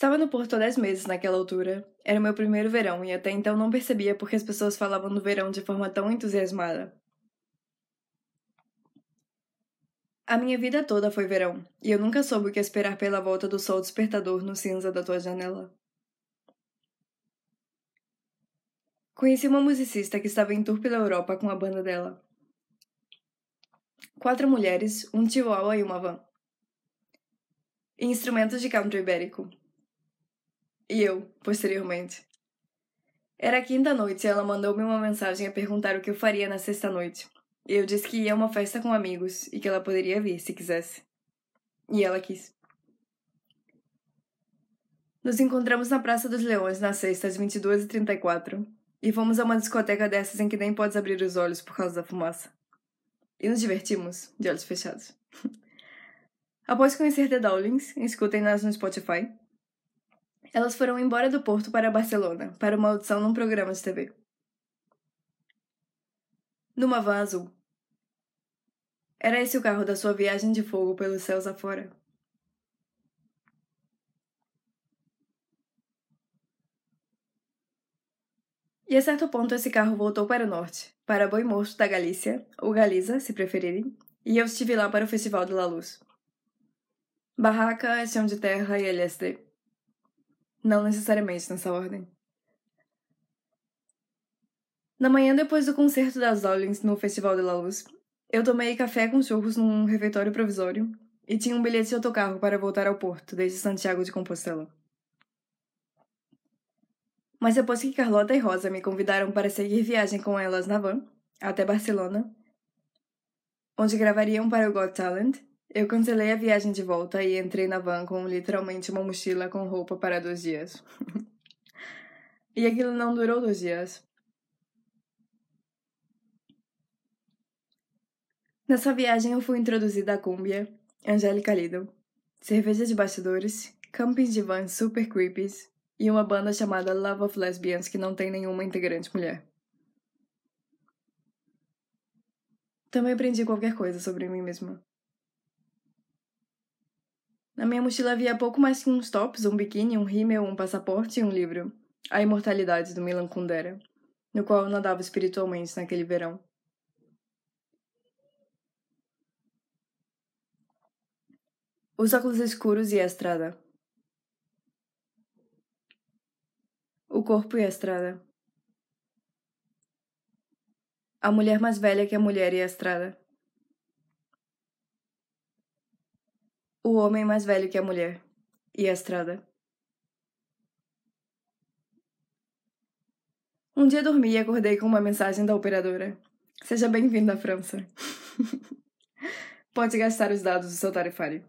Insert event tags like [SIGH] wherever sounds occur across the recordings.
Estava no Porto há dez meses naquela altura. Era o meu primeiro verão e até então não percebia porque as pessoas falavam do verão de forma tão entusiasmada. A minha vida toda foi verão, e eu nunca soube o que esperar pela volta do sol despertador no cinza da tua janela. Conheci uma musicista que estava em tour pela Europa com a banda dela. Quatro mulheres, um chihuahua e uma van. E instrumentos de country ibérico. E eu, posteriormente. Era quinta-noite e ela mandou-me uma mensagem a perguntar o que eu faria na sexta-noite. Eu disse que ia a uma festa com amigos e que ela poderia vir se quisesse. E ela quis. Nos encontramos na Praça dos Leões na sexta às 22h34 e fomos a uma discoteca dessas em que nem podes abrir os olhos por causa da fumaça. E nos divertimos, de olhos fechados. [LAUGHS] Após conhecer The Dowlings, escutem-nas no Spotify, elas foram embora do Porto para Barcelona para uma audição num programa de TV. Numa van azul. Era esse o carro da sua viagem de fogo pelos céus afora. E a certo ponto esse carro voltou para o norte, para Boi Morto da Galícia, ou Galiza, se preferirem, e eu estive lá para o Festival de La Luz. Barraca, chão de terra e LSD. Não necessariamente nessa ordem. Na manhã depois do concerto das Dowlings no Festival de La Luz, eu tomei café com churros num refeitório provisório e tinha um bilhete de autocarro para voltar ao Porto, desde Santiago de Compostela. Mas depois que Carlota e Rosa me convidaram para seguir viagem com elas na van, até Barcelona, onde gravariam para o Got Talent, eu cancelei a viagem de volta e entrei na van com literalmente uma mochila com roupa para dois dias. [LAUGHS] e aquilo não durou dois dias. Nessa viagem eu fui introduzida à cúmbia, Angélica Lidl, cerveja de bastidores, campings de vans super creepies e uma banda chamada Love of Lesbians que não tem nenhuma integrante mulher. Também aprendi qualquer coisa sobre mim mesma. Na minha mochila havia pouco mais que uns tops, um biquíni, um rímel, um passaporte e um livro, A Imortalidade do Milan Kundera, no qual eu nadava espiritualmente naquele verão. Os óculos escuros e a estrada. O corpo e a estrada. A mulher mais velha que a mulher e a estrada. O homem mais velho que a mulher e a estrada. Um dia dormi e acordei com uma mensagem da operadora. Seja bem-vindo à França. [LAUGHS] Pode gastar os dados do seu tarifário.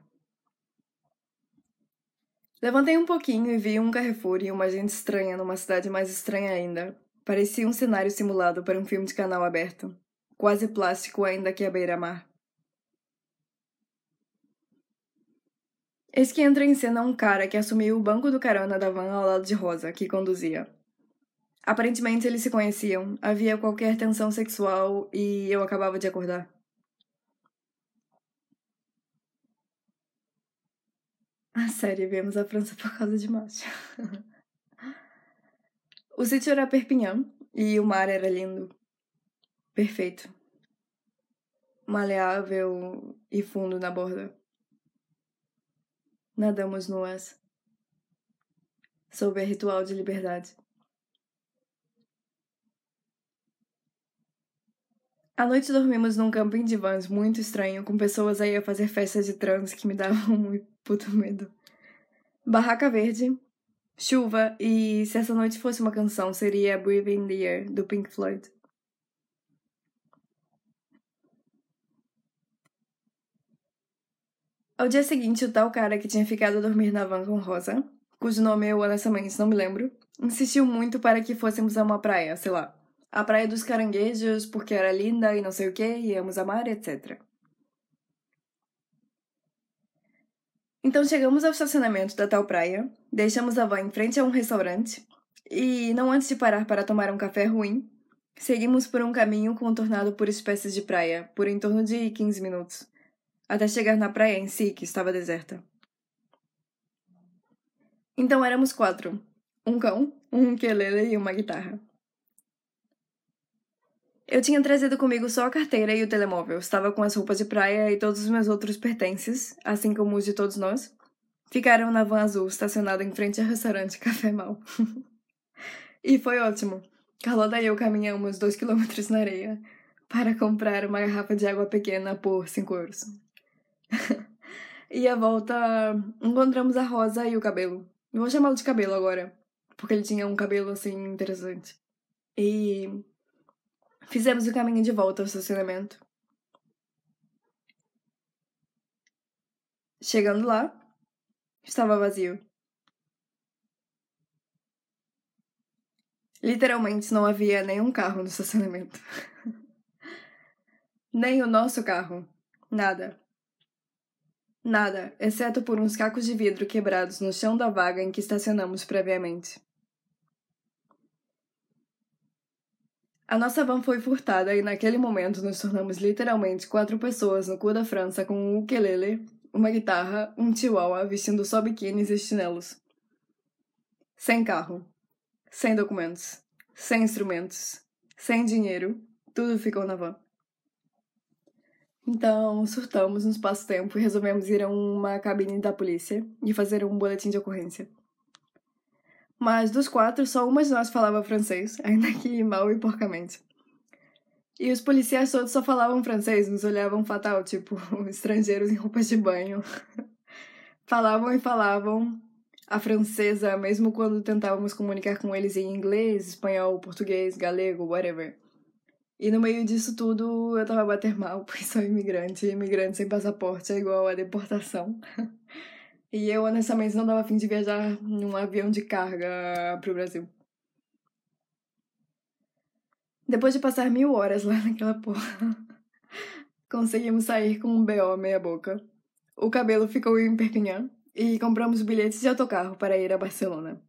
Levantei um pouquinho e vi um Carrefour e uma gente estranha numa cidade mais estranha ainda. Parecia um cenário simulado para um filme de canal aberto. Quase plástico ainda que a beira-mar. Eis que entra em cena um cara que assumiu o banco do carona da van ao lado de Rosa, que conduzia. Aparentemente eles se conheciam, havia qualquer tensão sexual e eu acabava de acordar. A série, viemos a França por causa de macho. [LAUGHS] o sítio era Perpignan e o mar era lindo. Perfeito. Maleável e fundo na borda. Nadamos nuas. Sob a ritual de liberdade. À noite dormimos num camping de vans muito estranho, com pessoas aí a fazer festas de trans que me davam [LAUGHS] muito puto medo. Barraca Verde, Chuva e se essa noite fosse uma canção, seria Breathe in the Air, do Pink Floyd. Ao dia seguinte, o tal cara que tinha ficado a dormir na van com Rosa, cujo nome eu honestamente não me lembro, insistiu muito para que fôssemos a uma praia, sei lá, a Praia dos Caranguejos, porque era linda e não sei o que, íamos amar, etc. Então chegamos ao estacionamento da tal praia, deixamos a van em frente a um restaurante e, não antes de parar para tomar um café ruim, seguimos por um caminho contornado por espécies de praia, por em torno de 15 minutos, até chegar na praia em si, que estava deserta. Então éramos quatro: um cão, um ukulele e uma guitarra. Eu tinha trazido comigo só a carteira e o telemóvel. Estava com as roupas de praia e todos os meus outros pertences, assim como os de todos nós, ficaram na van azul estacionada em frente ao restaurante [LAUGHS] Café Mal. [LAUGHS] e foi ótimo. Carlota e eu caminhamos dois quilômetros na areia para comprar uma garrafa de água pequena por cinco euros. [LAUGHS] e à volta encontramos a Rosa e o cabelo. Vou chamá-lo de cabelo agora, porque ele tinha um cabelo assim interessante. E fizemos o caminho de volta ao estacionamento. Chegando lá, estava vazio. Literalmente não havia nenhum carro no estacionamento. [LAUGHS] Nem o nosso carro. Nada. Nada, exceto por uns cacos de vidro quebrados no chão da vaga em que estacionamos previamente. A nossa van foi furtada e naquele momento nos tornamos literalmente quatro pessoas no cu da França com um ukulele, uma guitarra, um chihuahua vestindo só biquínis e chinelos. Sem carro, sem documentos, sem instrumentos, sem dinheiro, tudo ficou na van. Então, surtamos no espaço-tempo e resolvemos ir a uma cabine da polícia e fazer um boletim de ocorrência. Mas dos quatro, só uma de nós falava francês, ainda que mal e porcamente. E os policiais todos só falavam francês, nos olhavam fatal, tipo, [LAUGHS] estrangeiros em roupas de banho. [LAUGHS] falavam e falavam a francesa, mesmo quando tentávamos comunicar com eles em inglês, espanhol, português, galego, whatever. E no meio disso tudo, eu tava bater mal, [LAUGHS] porque sou imigrante, e imigrante sem passaporte é igual a deportação. [LAUGHS] e eu, honestamente, não dava fim de viajar num avião de carga pro Brasil. Depois de passar mil horas lá [LAUGHS] naquela porra, conseguimos sair com um BO meia boca. O cabelo ficou em Perpignan e compramos bilhetes de autocarro para ir a Barcelona.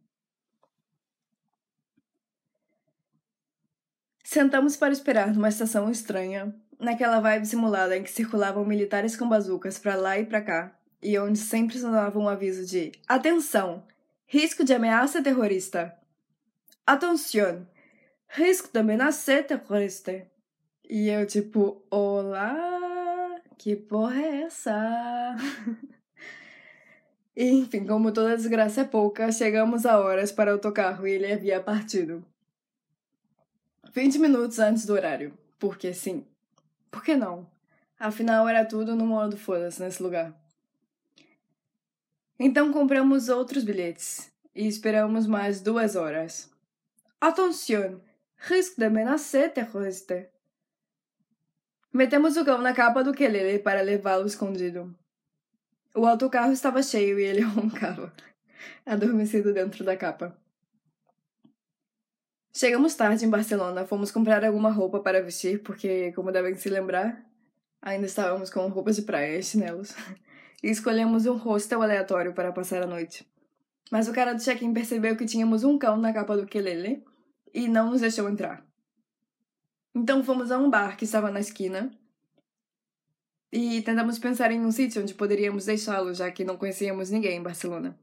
Sentamos para esperar numa estação estranha, naquela vibe simulada em que circulavam militares com bazucas para lá e para cá, e onde sempre sonava um aviso de Atenção! Risco de ameaça terrorista! Atenção! Risco de ameaça terrorista! E eu, tipo, olá! Que porra é essa? e, [LAUGHS] enfim, como toda desgraça é pouca, chegamos a horas para o autocarro e ele havia partido. 20 minutos antes do horário. Porque sim. Por que não? Afinal, era tudo no modo foda-se nesse lugar. Então compramos outros bilhetes e esperamos mais duas horas. Atenção! Risco de menacer terrorista. Metemos o cão na capa do quelele para levá-lo escondido. O autocarro estava cheio e ele [LAUGHS] roncava, adormecido dentro da capa. Chegamos tarde em Barcelona, fomos comprar alguma roupa para vestir, porque, como devem se lembrar, ainda estávamos com roupas de praia e chinelos. [LAUGHS] E escolhemos um hostel aleatório para passar a noite. Mas o cara do check-in percebeu que tínhamos um cão na capa do quelele e não nos deixou entrar. Então fomos a um bar que estava na esquina e tentamos pensar em um sítio onde poderíamos deixá-lo, já que não conhecíamos ninguém em Barcelona.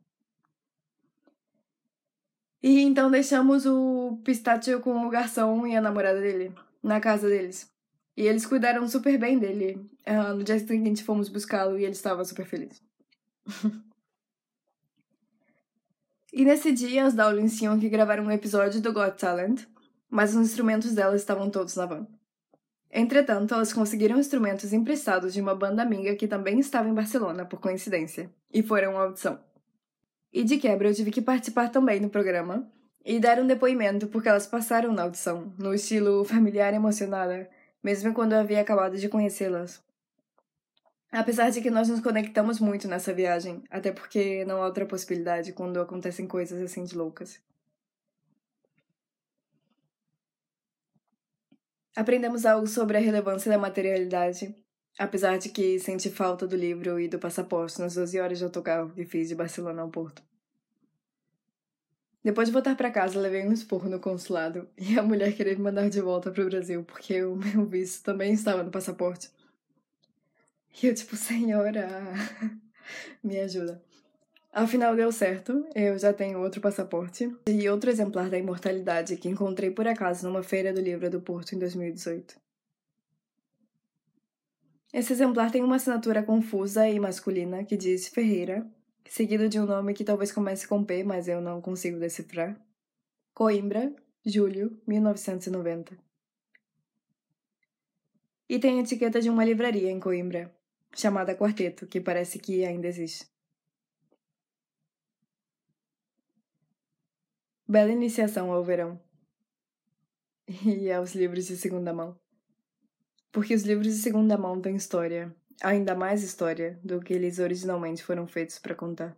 E então deixamos o Pistácio com o garçom e a namorada dele na casa deles. E eles cuidaram super bem dele. Uh, no dia seguinte fomos buscá-lo e ele estava super feliz. [LAUGHS] e nesse dia as Dowlings tinham que gravar um episódio do Got Talent, mas os instrumentos delas estavam todos na van. Entretanto, elas conseguiram instrumentos emprestados de uma banda amiga que também estava em Barcelona, por coincidência, e foram à audição. E de quebra eu tive que participar também no programa e dar um depoimento porque elas passaram na audição, no estilo familiar emocionada, mesmo quando eu havia acabado de conhecê-las. Apesar de que nós nos conectamos muito nessa viagem, até porque não há outra possibilidade quando acontecem coisas assim de loucas. Aprendemos algo sobre a relevância da materialidade Apesar de que senti falta do livro e do passaporte nas 12 horas de autocarro que fiz de Barcelona ao Porto. Depois de voltar para casa, levei um esporro no consulado e a mulher queria me mandar de volta para o Brasil porque o [LAUGHS] meu visto também estava no passaporte. E eu, tipo, senhora, [LAUGHS] me ajuda. Afinal, deu certo. Eu já tenho outro passaporte e outro exemplar da imortalidade que encontrei por acaso numa feira do livro do Porto em 2018. Esse exemplar tem uma assinatura confusa e masculina que diz Ferreira, seguido de um nome que talvez comece com P, mas eu não consigo decifrar. Coimbra, julho 1990. E tem a etiqueta de uma livraria em Coimbra, chamada Quarteto, que parece que ainda existe. Bela iniciação ao verão. [LAUGHS] E aos livros de segunda mão. Porque os livros de segunda mão têm história, ainda mais história do que eles originalmente foram feitos para contar.